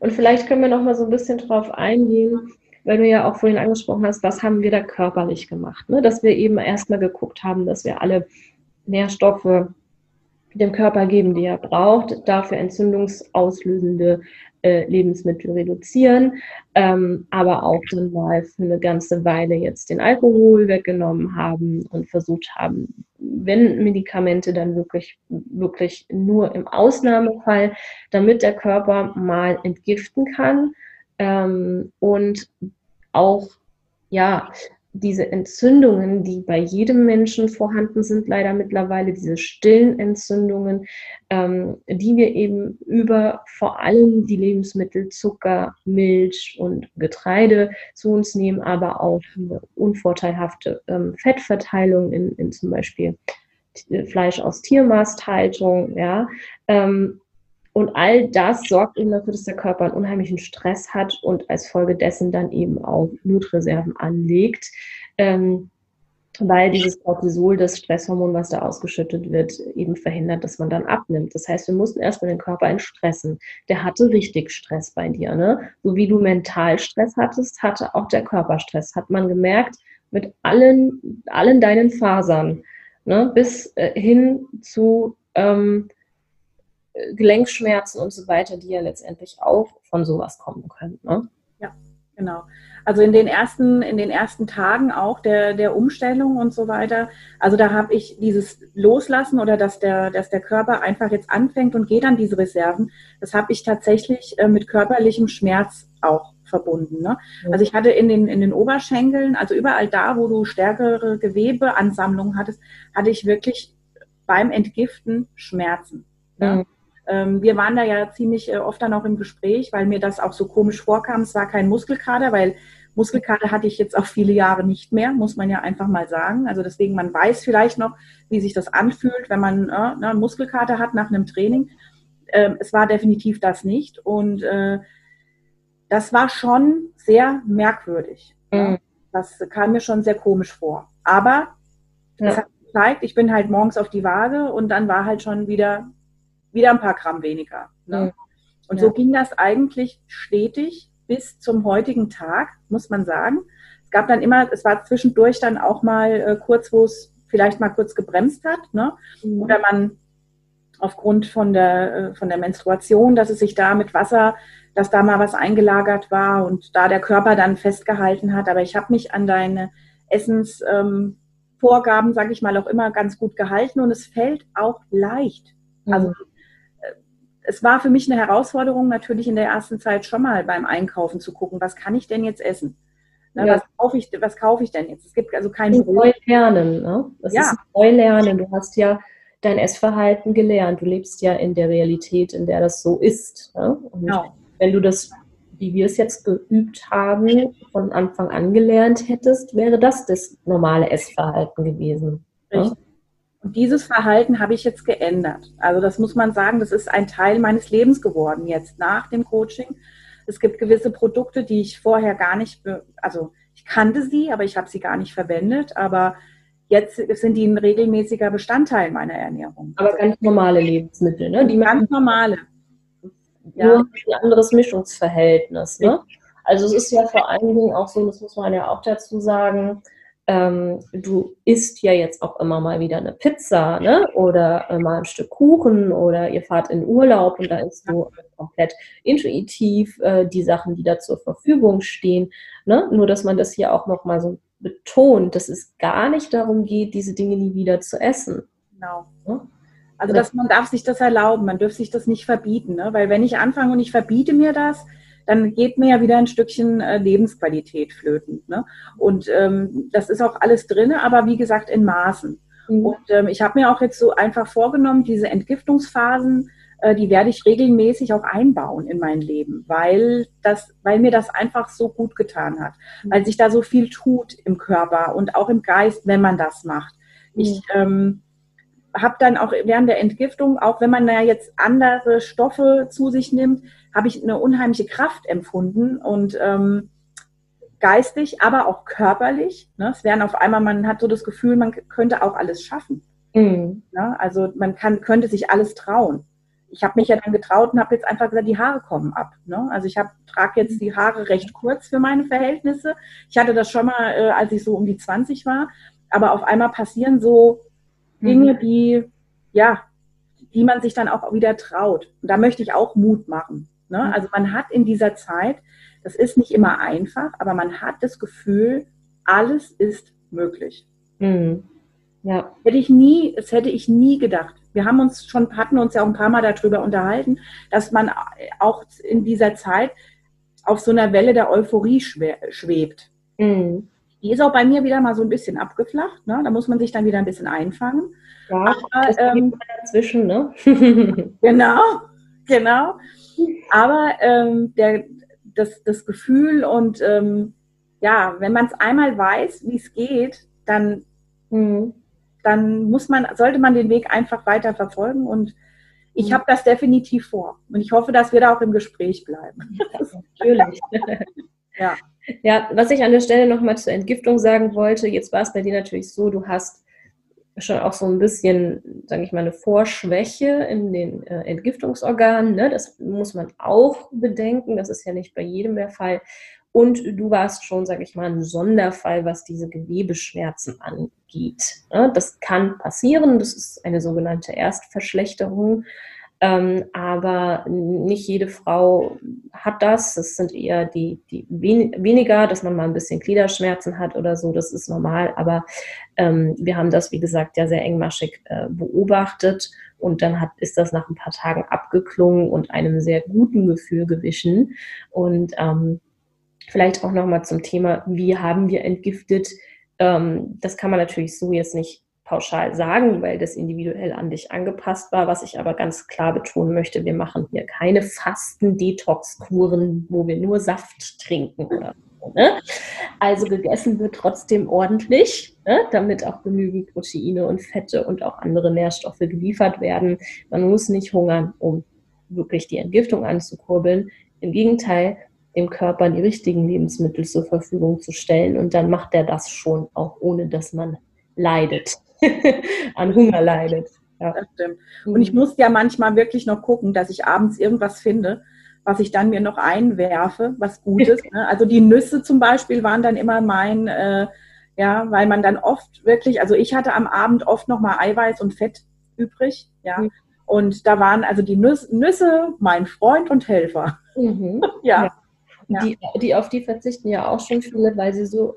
Speaker 1: Und vielleicht können wir noch mal so ein bisschen drauf eingehen, weil du ja auch vorhin angesprochen hast, was haben wir da körperlich gemacht? Ne? Dass wir eben erstmal geguckt haben, dass wir alle Nährstoffe dem Körper geben, die er braucht, dafür entzündungsauslösende äh, Lebensmittel reduzieren, ähm, aber auch dann mal für eine ganze Weile jetzt den Alkohol weggenommen haben und versucht haben, wenn Medikamente dann wirklich, wirklich nur im Ausnahmefall, damit der Körper mal entgiften kann ähm, und auch ja diese Entzündungen, die bei jedem Menschen vorhanden sind, leider mittlerweile diese stillen Entzündungen, ähm, die wir eben über vor allem die Lebensmittel Zucker, Milch und Getreide zu uns nehmen, aber auch eine unvorteilhafte ähm, Fettverteilung in, in zum Beispiel Fleisch aus Tiermasthaltung, ja, ähm, und all das sorgt eben dafür, dass der Körper einen unheimlichen Stress hat und als Folge dessen dann eben auch Blutreserven anlegt, ähm, weil dieses Cortisol, das Stresshormon, was da ausgeschüttet wird, eben verhindert, dass man dann abnimmt. Das heißt, wir mussten erstmal den Körper entstressen. Der hatte richtig Stress bei dir. Ne? So wie du mental Stress hattest, hatte auch der Körper Stress. Hat man gemerkt mit allen, allen deinen Fasern, ne? bis äh, hin zu ähm, Gelenkschmerzen und so weiter, die ja letztendlich auch von sowas kommen können. Ne?
Speaker 2: Ja, genau. Also in den ersten, in den ersten Tagen auch der, der Umstellung und so weiter. Also da habe ich dieses Loslassen oder dass der, dass der Körper einfach jetzt anfängt und geht an diese Reserven, das habe ich tatsächlich äh, mit körperlichem Schmerz auch verbunden. Ne? Also ich hatte in den, in den Oberschenkeln, also überall da, wo du stärkere Gewebeansammlungen hattest, hatte ich wirklich beim Entgiften Schmerzen. Ne? Mhm. Ähm, wir waren da ja ziemlich äh, oft dann auch im Gespräch, weil mir das auch so komisch vorkam. Es war kein Muskelkater, weil Muskelkater hatte ich jetzt auch viele Jahre nicht mehr, muss man ja einfach mal sagen. Also deswegen, man weiß vielleicht noch, wie sich das anfühlt, wenn man äh, ne, einen Muskelkater hat nach einem Training. Ähm, es war definitiv das nicht. Und äh, das war schon sehr merkwürdig. Mhm. Ja. Das kam mir schon sehr komisch vor. Aber ja. hat gezeigt, ich bin halt morgens auf die Waage und dann war halt schon wieder wieder ein paar Gramm weniger. Ne? Mhm. Und ja. so ging das eigentlich stetig bis zum heutigen Tag, muss man sagen. Es gab dann immer, es war zwischendurch dann auch mal äh, kurz, wo es vielleicht mal kurz gebremst hat, ne? Mhm. oder man aufgrund von der, äh, von der Menstruation, dass es sich da mit Wasser, dass da mal was eingelagert war und da der Körper dann festgehalten hat. Aber ich habe mich an deine Essensvorgaben, ähm, sage ich mal, auch immer ganz gut gehalten und es fällt auch leicht. Also mhm es war für mich eine Herausforderung, natürlich in der ersten Zeit schon mal beim Einkaufen zu gucken, was kann ich denn jetzt essen? Na, ja. was, kaufe ich, was kaufe ich denn jetzt? Es gibt also kein
Speaker 1: Neu lernen, ne? Das ja. ist neu lernen. Du hast ja dein Essverhalten gelernt. Du lebst ja in der Realität, in der das so ist. Ne? Und genau. wenn du das, wie wir es jetzt geübt haben, von Anfang an gelernt hättest, wäre das das normale Essverhalten gewesen.
Speaker 2: Ne? Richtig. Ne? Und dieses Verhalten habe ich jetzt geändert. Also das muss man sagen, das ist ein Teil meines Lebens geworden jetzt nach dem Coaching. Es gibt gewisse Produkte, die ich vorher gar nicht, also ich kannte sie, aber ich habe sie gar nicht verwendet. Aber jetzt sind die ein regelmäßiger Bestandteil meiner Ernährung.
Speaker 1: Aber
Speaker 2: also
Speaker 1: ganz normale Lebensmittel, ne?
Speaker 2: Die ganz normale.
Speaker 1: Nur ja. ein anderes Mischungsverhältnis. Ne? Also es ist ja vor allen Dingen auch so, das muss man ja auch dazu sagen, ähm, du isst ja jetzt auch immer mal wieder eine Pizza ne? oder äh, mal ein Stück Kuchen oder ihr fahrt in Urlaub und da isst du komplett intuitiv äh, die Sachen, die da zur Verfügung stehen. Ne? Nur, dass man das hier auch nochmal so betont, dass es gar nicht darum geht, diese Dinge nie wieder zu essen.
Speaker 2: Genau. Ne? Also, dass man darf sich das erlauben, man dürfte sich das nicht verbieten, ne? weil wenn ich anfange und ich verbiete mir das, dann geht mir ja wieder ein Stückchen äh, Lebensqualität flöten. Ne? Und ähm, das ist auch alles drin, aber wie gesagt in Maßen. Mhm. Und ähm, ich habe mir auch jetzt so einfach vorgenommen, diese Entgiftungsphasen, äh, die werde ich regelmäßig auch einbauen in mein Leben, weil das, weil mir das einfach so gut getan hat, mhm. weil sich da so viel tut im Körper und auch im Geist, wenn man das macht. Mhm. Ich ähm, habe dann auch während der Entgiftung, auch wenn man da jetzt andere Stoffe zu sich nimmt, habe ich eine unheimliche Kraft empfunden und ähm, geistig, aber auch körperlich. Ne? Es werden auf einmal, man hat so das Gefühl, man könnte auch alles schaffen. Mhm. Ne? Also man kann, könnte sich alles trauen. ich habe mich ja dann getraut und habe jetzt einfach gesagt, die Haare kommen ab. Ne? Also ich trage jetzt die Haare recht kurz für meine Verhältnisse. Ich hatte das schon mal, äh, als ich so um die 20 war. Aber auf einmal passieren so Dinge, mhm. die, ja, die man sich dann auch wieder traut. Und da möchte ich auch Mut machen. Ne? Mhm. Also man hat in dieser Zeit, das ist nicht immer einfach, aber man hat das Gefühl, alles ist möglich. Mhm. Ja. Hätte ich nie, das hätte ich nie gedacht. Wir haben uns schon, hatten uns ja auch ein paar Mal darüber unterhalten, dass man auch in dieser Zeit auf so einer Welle der Euphorie schwebt. Mhm. Die ist auch bei mir wieder mal so ein bisschen abgeflacht. Ne? Da muss man sich dann wieder ein bisschen einfangen.
Speaker 1: Ja, Aber, ähm, dazwischen, ne?
Speaker 2: genau, genau. Aber ähm, der, das, das Gefühl und ähm, ja, wenn man es einmal weiß, wie es geht, dann mhm dann muss man, sollte man den Weg einfach weiter verfolgen und ich mhm. habe das definitiv vor. Und ich hoffe, dass wir da auch im Gespräch bleiben.
Speaker 1: natürlich. ja. ja, was ich an der Stelle nochmal zur Entgiftung sagen wollte, jetzt war es bei dir natürlich so, du hast schon auch so ein bisschen, sage ich mal, eine Vorschwäche in den äh, Entgiftungsorganen. Ne? Das muss man auch bedenken. Das ist ja nicht bei jedem der Fall. Und du warst schon, sage ich mal, ein Sonderfall, was diese Gewebeschmerzen angeht. Das kann passieren, das ist eine sogenannte Erstverschlechterung. Ähm, aber nicht jede Frau hat das. Das sind eher die, die wen weniger, dass man mal ein bisschen Gliederschmerzen hat oder so. Das ist normal. Aber ähm, wir haben das, wie gesagt, ja sehr engmaschig äh, beobachtet. Und dann hat, ist das nach ein paar Tagen abgeklungen und einem sehr guten Gefühl gewichen. Und ähm, Vielleicht auch nochmal zum Thema, wie haben wir entgiftet? Ähm, das kann man natürlich so jetzt nicht pauschal sagen, weil das individuell an dich angepasst war. Was ich aber ganz klar betonen möchte, wir machen hier keine Fasten-Detox-Kuren, wo wir nur Saft trinken oder so. Ne? Also gegessen wird trotzdem ordentlich, ne? damit auch genügend Proteine und Fette und auch andere Nährstoffe geliefert werden. Man muss nicht hungern, um wirklich die Entgiftung anzukurbeln. Im Gegenteil, dem Körper die richtigen Lebensmittel zur Verfügung zu stellen. Und dann macht er das schon, auch ohne dass man leidet, an Hunger leidet.
Speaker 2: Ja. Das stimmt. Und ich muss ja manchmal wirklich noch gucken, dass ich abends irgendwas finde, was ich dann mir noch einwerfe, was Gutes. Ne? Also die Nüsse zum Beispiel waren dann immer mein, äh, ja, weil man dann oft wirklich, also ich hatte am Abend oft noch mal Eiweiß und Fett übrig, ja. Mhm. Und da waren also die Nüsse mein Freund und Helfer. Mhm.
Speaker 1: ja. ja. Ja. Die, die, auf die verzichten ja auch schon viele, weil sie so,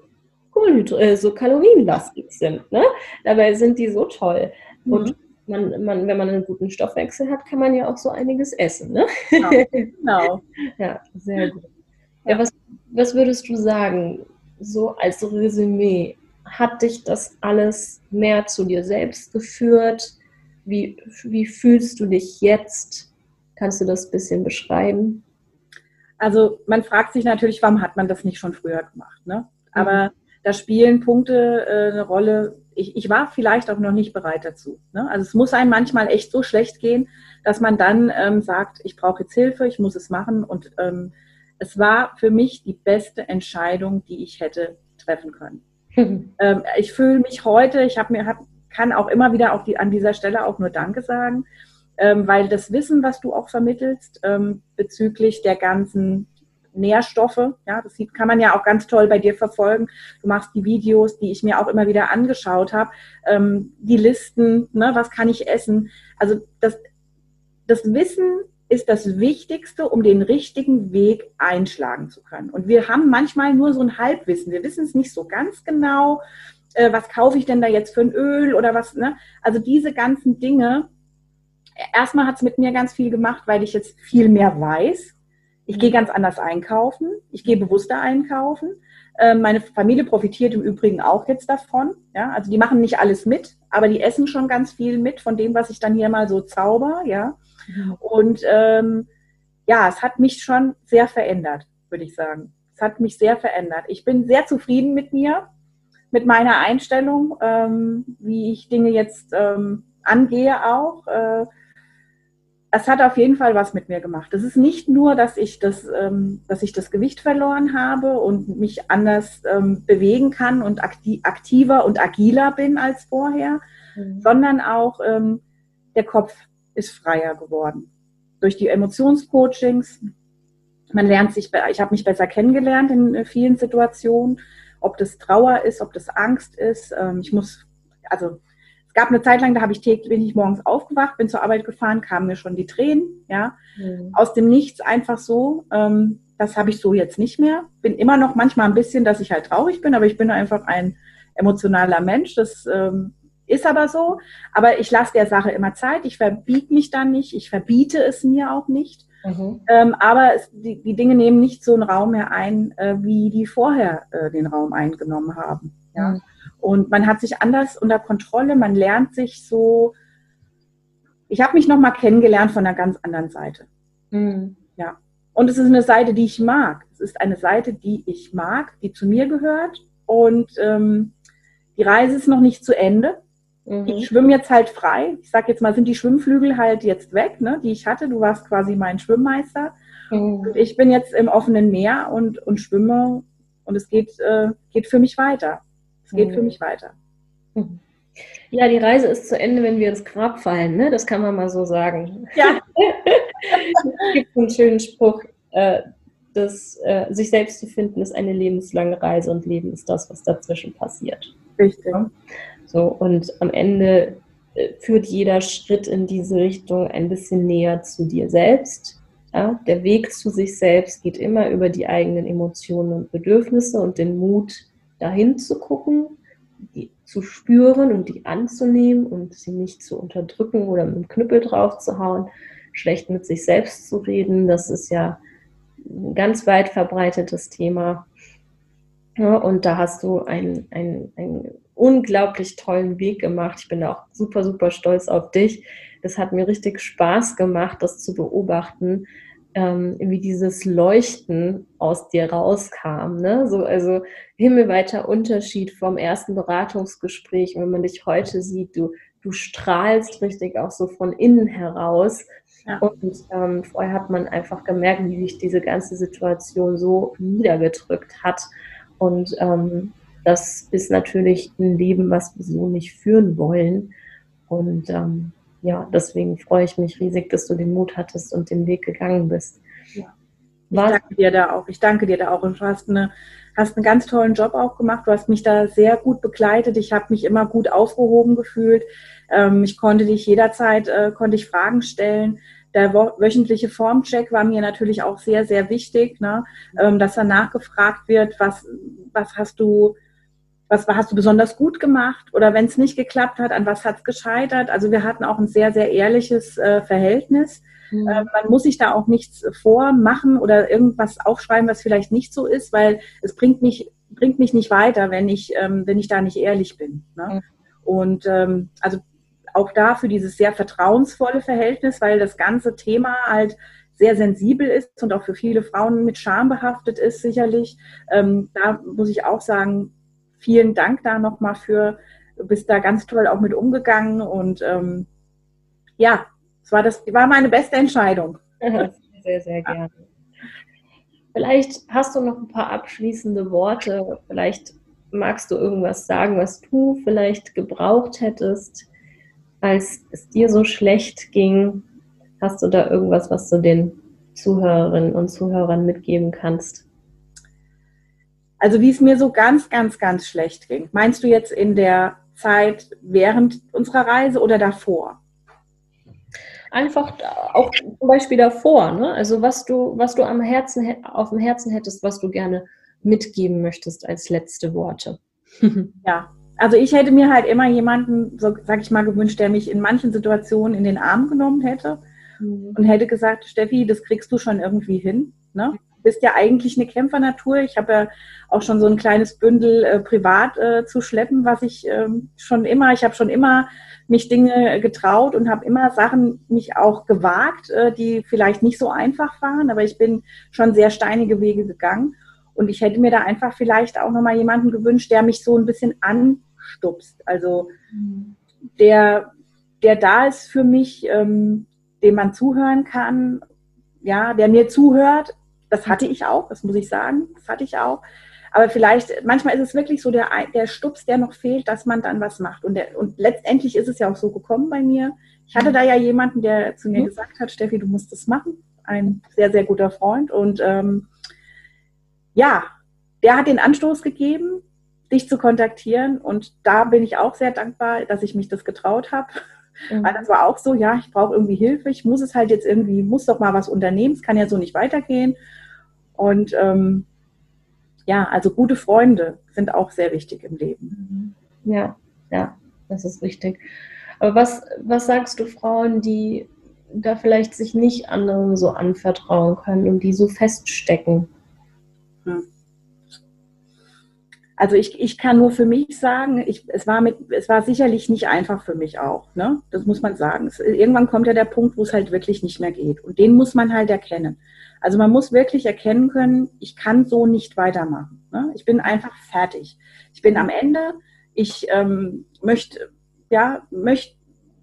Speaker 1: Kohlenhydra äh, so kalorienlastig sind. Ne? Dabei sind die so toll. Mhm. Und man, man, wenn man einen guten Stoffwechsel hat, kann man ja auch so einiges essen. Ne? Genau. genau. ja, sehr gut. Ja, was, was würdest du sagen, so als Resümee? Hat dich das alles mehr zu dir selbst geführt? Wie, wie fühlst du dich jetzt? Kannst du das ein bisschen beschreiben?
Speaker 2: Also man fragt sich natürlich, warum hat man das nicht schon früher gemacht? Ne? Aber mhm. Da spielen Punkte äh, eine Rolle. Ich, ich war vielleicht auch noch nicht bereit dazu. Ne? Also es muss einem manchmal echt so schlecht gehen, dass man dann ähm, sagt, ich brauche jetzt Hilfe, ich muss es machen. Und ähm, es war für mich die beste Entscheidung, die ich hätte treffen können. Mhm. Ähm, ich fühle mich heute, ich habe mir, hab, kann auch immer wieder die, an dieser Stelle auch nur Danke sagen ähm, weil das Wissen, was du auch vermittelst ähm, bezüglich der ganzen Nährstoffe, ja, das sieht, kann man ja auch ganz toll bei dir verfolgen. Du machst die Videos, die ich mir auch immer wieder angeschaut habe, ähm, die Listen, ne, was kann ich essen? Also das, das Wissen ist das Wichtigste, um den richtigen Weg einschlagen zu können. Und wir haben manchmal nur so ein Halbwissen. Wir wissen es nicht so ganz genau. Äh, was kaufe ich denn da jetzt für ein Öl oder was? Ne? Also diese ganzen Dinge, erstmal hat es mit mir ganz viel gemacht, weil ich jetzt viel mehr weiß. Ich gehe ganz anders einkaufen. Ich gehe bewusster einkaufen. Ähm, meine Familie profitiert im Übrigen auch jetzt davon. Ja, also die machen nicht alles mit, aber die essen schon ganz viel mit von dem, was ich dann hier mal so zauber. Ja, mhm. und ähm, ja, es hat mich schon sehr verändert, würde ich sagen. Es hat mich sehr verändert. Ich bin sehr zufrieden mit mir, mit meiner Einstellung, ähm, wie ich Dinge jetzt ähm, angehe auch. Äh, es hat auf jeden Fall was mit mir gemacht. Es ist nicht nur, dass ich das, ähm, dass ich das Gewicht verloren habe und mich anders ähm, bewegen kann und aktiver und agiler bin als vorher, mhm. sondern auch ähm, der Kopf ist freier geworden. durch die Emotionscoachings. Man lernt sich, ich habe mich besser kennengelernt in äh, vielen Situationen, ob das Trauer ist, ob das Angst ist. Ähm, ich muss, also es gab eine Zeit lang, da habe ich täglich, bin ich morgens aufgewacht, bin zur Arbeit gefahren, kamen mir schon die Tränen, ja, mhm. aus dem Nichts einfach so. Ähm, das habe ich so jetzt nicht mehr. Bin immer noch manchmal ein bisschen, dass ich halt traurig bin, aber ich bin einfach ein emotionaler Mensch. Das ähm, ist aber so. Aber ich lasse der Sache immer Zeit. Ich verbiete mich dann nicht. Ich verbiete es mir auch nicht. Mhm. Ähm, aber es, die, die, Dinge nehmen nicht so einen Raum mehr ein, äh, wie die vorher äh, den Raum eingenommen haben. Ja? Mhm. Und man hat sich anders unter Kontrolle. Man lernt sich so. Ich habe mich noch mal kennengelernt von einer ganz anderen Seite. Mhm. Ja. Und es ist eine Seite, die ich mag. Es ist eine Seite, die ich mag, die zu mir gehört. Und ähm, die Reise ist noch nicht zu Ende. Mhm. Ich schwimme jetzt halt frei. Ich sage jetzt mal, sind die Schwimmflügel halt jetzt weg, ne, die ich hatte. Du warst quasi mein Schwimmmeister. Mhm. ich bin jetzt im offenen Meer und, und schwimme und es geht, äh, geht für mich weiter. Es geht mhm. für mich weiter.
Speaker 1: Mhm. Ja, die Reise ist zu Ende, wenn wir ins Grab fallen, ne? Das kann man mal so sagen. Ja. es gibt einen schönen Spruch, äh, dass äh, sich selbst zu finden ist eine lebenslange Reise und Leben ist das, was dazwischen passiert.
Speaker 2: Richtig.
Speaker 1: So, und am Ende äh, führt jeder Schritt in diese Richtung ein bisschen näher zu dir selbst. Ja? Der Weg zu sich selbst geht immer über die eigenen Emotionen und Bedürfnisse und den Mut, dahin zu gucken, die zu spüren und die anzunehmen und sie nicht zu unterdrücken oder mit dem Knüppel drauf zu hauen, schlecht mit sich selbst zu reden. Das ist ja ein ganz weit verbreitetes Thema. Ja, und da hast du einen, einen, einen unglaublich tollen Weg gemacht. Ich bin auch super, super stolz auf dich. Das hat mir richtig Spaß gemacht, das zu beobachten, ähm, wie dieses Leuchten aus dir rauskam. Ne? So, also himmelweiter Unterschied vom ersten Beratungsgespräch, wenn man dich heute sieht, du, du strahlst richtig auch so von innen heraus. Ja. Und ähm, vorher hat man einfach gemerkt, wie sich diese ganze Situation so niedergedrückt hat. Und ähm, das ist natürlich ein Leben, was wir so nicht führen wollen. Und ähm, ja, deswegen freue ich mich riesig, dass du den Mut hattest und den Weg gegangen bist. Ja.
Speaker 2: Ich danke dir da auch. Ich danke dir da auch. Und du hast, eine, hast einen ganz tollen Job auch gemacht. Du hast mich da sehr gut begleitet. Ich habe mich immer gut aufgehoben gefühlt. Ähm, ich konnte dich jederzeit, äh, konnte ich Fragen stellen. Der wöchentliche Formcheck war mir natürlich auch sehr, sehr wichtig, ne? Ähm, dass da nachgefragt wird, was, was hast du was hast du besonders gut gemacht oder wenn es nicht geklappt hat, an was hat es gescheitert. Also wir hatten auch ein sehr, sehr ehrliches äh, Verhältnis. Mhm. Äh, man muss sich da auch nichts vormachen oder irgendwas aufschreiben, was vielleicht nicht so ist, weil es bringt mich, bringt mich nicht weiter, wenn ich, ähm, wenn ich da nicht ehrlich bin. Ne? Mhm. Und ähm, also auch da für dieses sehr vertrauensvolle Verhältnis, weil das ganze Thema halt sehr sensibel ist und auch für viele Frauen mit Scham behaftet ist, sicherlich. Ähm, da muss ich auch sagen, vielen Dank da nochmal für, du bist da ganz toll auch mit umgegangen und ähm, ja, es war, das war meine beste Entscheidung.
Speaker 1: Sehr, sehr gerne. Vielleicht hast du noch ein paar abschließende Worte. Vielleicht magst du irgendwas sagen, was du vielleicht gebraucht hättest, als es dir so schlecht ging. Hast du da irgendwas, was du den Zuhörerinnen und Zuhörern mitgeben kannst?
Speaker 2: Also wie es mir so ganz, ganz, ganz schlecht ging. Meinst du jetzt in der Zeit während unserer Reise oder davor?
Speaker 1: Einfach auch zum Beispiel davor, ne? Also was du, was du am Herzen, auf dem Herzen hättest, was du gerne mitgeben möchtest als letzte Worte.
Speaker 2: ja, also ich hätte mir halt immer jemanden, so sag ich mal, gewünscht, der mich in manchen Situationen in den Arm genommen hätte mhm. und hätte gesagt, Steffi, das kriegst du schon irgendwie hin. Ne? Bist ja eigentlich eine Kämpfernatur. Ich habe ja auch schon so ein kleines Bündel äh, privat äh, zu schleppen, was ich ähm, schon immer, ich habe schon immer mich Dinge getraut und habe immer Sachen mich auch gewagt, äh, die vielleicht nicht so einfach waren, aber ich bin schon sehr steinige Wege gegangen. Und ich hätte mir da einfach vielleicht auch nochmal jemanden gewünscht, der mich so ein bisschen anstupst. Also der, der da ist für mich, ähm, dem man zuhören kann, ja, der mir zuhört, das hatte ich auch, das muss ich sagen, das hatte ich auch. Aber vielleicht, manchmal ist es wirklich so der, der Stups, der noch fehlt, dass man dann was macht. Und, der, und letztendlich ist es ja auch so gekommen bei mir. Ich hatte da ja jemanden, der zu mir mhm. gesagt hat, Steffi, du musst das machen. Ein sehr, sehr guter Freund. Und ähm, ja, der hat den Anstoß gegeben, dich zu kontaktieren. Und da bin ich auch sehr dankbar, dass ich mich das getraut habe. Mhm. Weil das war auch so, ja, ich brauche irgendwie Hilfe. Ich muss es halt jetzt irgendwie, muss doch mal was unternehmen. Es kann ja so nicht weitergehen. Und ähm, ja, also gute Freunde sind auch sehr wichtig im Leben.
Speaker 1: Ja, ja, das ist richtig. Aber was, was sagst du Frauen, die da vielleicht sich nicht anderen so anvertrauen können und die so feststecken? Hm.
Speaker 2: Also ich, ich kann nur für mich sagen, ich, es, war mit, es war sicherlich nicht einfach für mich auch. Ne? Das muss man sagen. Es, irgendwann kommt ja der Punkt, wo es halt wirklich nicht mehr geht. Und den muss man halt erkennen. Also man muss wirklich erkennen können, ich kann so nicht weitermachen. Ne? Ich bin einfach fertig. Ich bin am Ende. Ich ähm, möchte, ja, möchte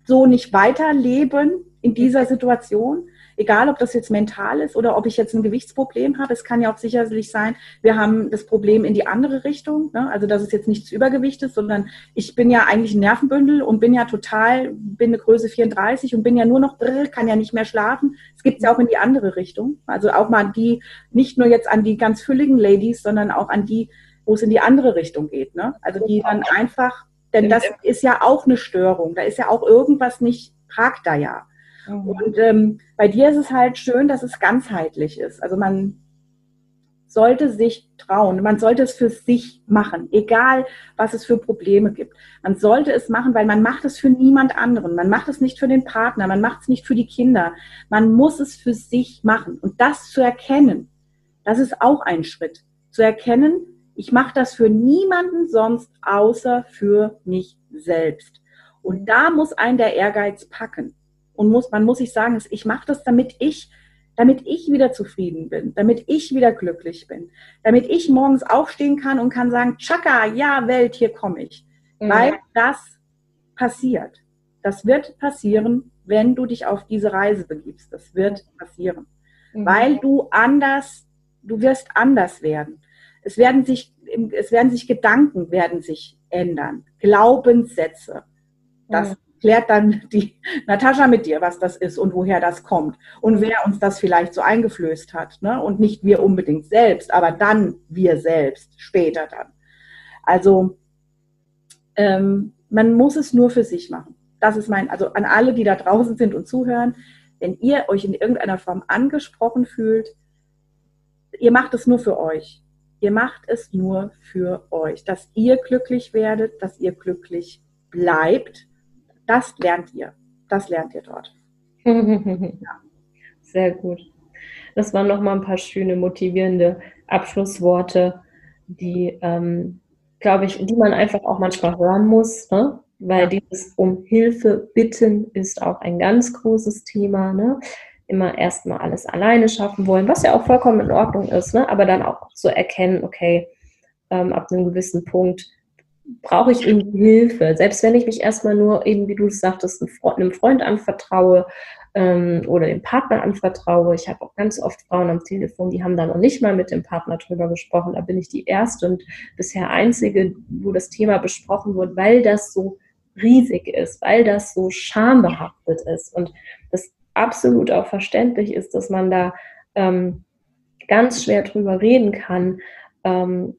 Speaker 2: so nicht weiterleben in dieser Situation. Egal, ob das jetzt mental ist oder ob ich jetzt ein Gewichtsproblem habe. Es kann ja auch sicherlich sein, wir haben das Problem in die andere Richtung. Ne? Also, dass es jetzt nichts Übergewicht ist, sondern ich bin ja eigentlich ein Nervenbündel und bin ja total, bin eine Größe 34 und bin ja nur noch, brr, kann ja nicht mehr schlafen. Es gibt es ja auch in die andere Richtung. Also auch mal die, nicht nur jetzt an die ganz fülligen Ladies, sondern auch an die, wo es in die andere Richtung geht. Ne? Also die dann einfach, denn das ist ja auch eine Störung. Da ist ja auch irgendwas nicht, hakt da ja. Mhm. Und ähm, bei dir ist es halt schön, dass es ganzheitlich ist. Also man sollte sich trauen, man sollte es für sich machen, egal was es für Probleme gibt. Man sollte es machen, weil man macht es für niemand anderen. Man macht es nicht für den Partner, man macht es nicht für die Kinder. Man muss es für sich machen. Und das zu erkennen, das ist auch ein Schritt. Zu erkennen, ich mache das für niemanden sonst außer für mich selbst. Und da muss ein der Ehrgeiz packen. Und muss, man muss sich sagen, ich mache das, damit ich, damit ich wieder zufrieden bin, damit ich wieder glücklich bin, damit ich morgens aufstehen kann und kann sagen, Chaka, ja, Welt, hier komme ich. Mhm. Weil das passiert. Das wird passieren, wenn du dich auf diese Reise begibst. Das wird passieren. Mhm. Weil du anders, du wirst anders werden. Es werden sich, es werden sich Gedanken werden sich ändern. Glaubenssätze. Das mhm klärt dann die Natascha mit dir, was das ist und woher das kommt und wer uns das vielleicht so eingeflößt hat. Ne? Und nicht wir unbedingt selbst, aber dann wir selbst, später dann. Also ähm, man muss es nur für sich machen. Das ist mein, also an alle, die da draußen sind und zuhören, wenn ihr euch in irgendeiner Form angesprochen fühlt, ihr macht es nur für euch. Ihr macht es nur für euch, dass ihr glücklich werdet, dass ihr glücklich bleibt das lernt ihr. Das lernt ihr dort.
Speaker 1: ja. Sehr gut. Das waren nochmal ein paar schöne, motivierende Abschlussworte, die, ähm, glaube ich, die man einfach auch manchmal hören muss, ne? weil dieses um Hilfe bitten ist auch ein ganz großes Thema. Ne? Immer erstmal alles alleine schaffen wollen, was ja auch vollkommen in Ordnung ist, ne? aber dann auch so erkennen, okay, ähm, ab einem gewissen Punkt brauche ich irgendwie Hilfe. Selbst wenn ich mich erstmal nur eben, wie du es sagtest, einem Freund anvertraue ähm, oder dem Partner anvertraue. Ich habe auch ganz oft Frauen am Telefon, die haben da noch nicht mal mit dem Partner drüber gesprochen. Da bin ich die erste und bisher einzige, wo das Thema besprochen wird, weil das so riesig ist, weil das so schambehaftet ist und das absolut auch verständlich ist, dass man da ähm, ganz schwer drüber reden kann. Ähm,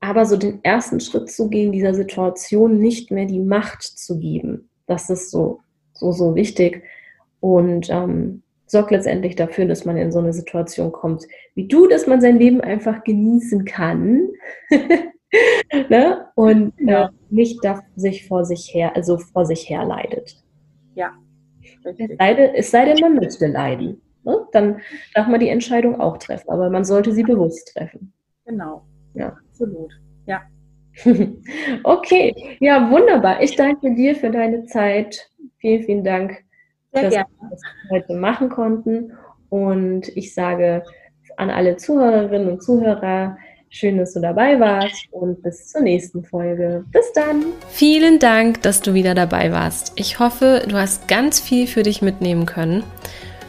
Speaker 1: aber so den ersten Schritt zu gehen, dieser Situation nicht mehr die Macht zu geben, das ist so, so, so wichtig und ähm, sorgt letztendlich dafür, dass man in so eine Situation kommt, wie du, dass man sein Leben einfach genießen kann ne? und äh, nicht da sich vor sich her, also vor sich her leidet.
Speaker 2: Ja.
Speaker 1: Es sei, denn, es sei denn, man möchte leiden. Ne? Dann darf man die Entscheidung auch treffen, aber man sollte sie bewusst treffen.
Speaker 2: Genau. Ja. Absolut. Ja.
Speaker 1: okay, ja, wunderbar. Ich danke dir für deine Zeit. Vielen, vielen Dank, Sehr dass gerne. wir das heute machen konnten. Und ich sage an alle Zuhörerinnen und Zuhörer, Schön, dass du dabei warst und bis zur nächsten Folge. Bis dann. Vielen Dank, dass du wieder dabei warst. Ich hoffe, du hast ganz viel für dich mitnehmen können.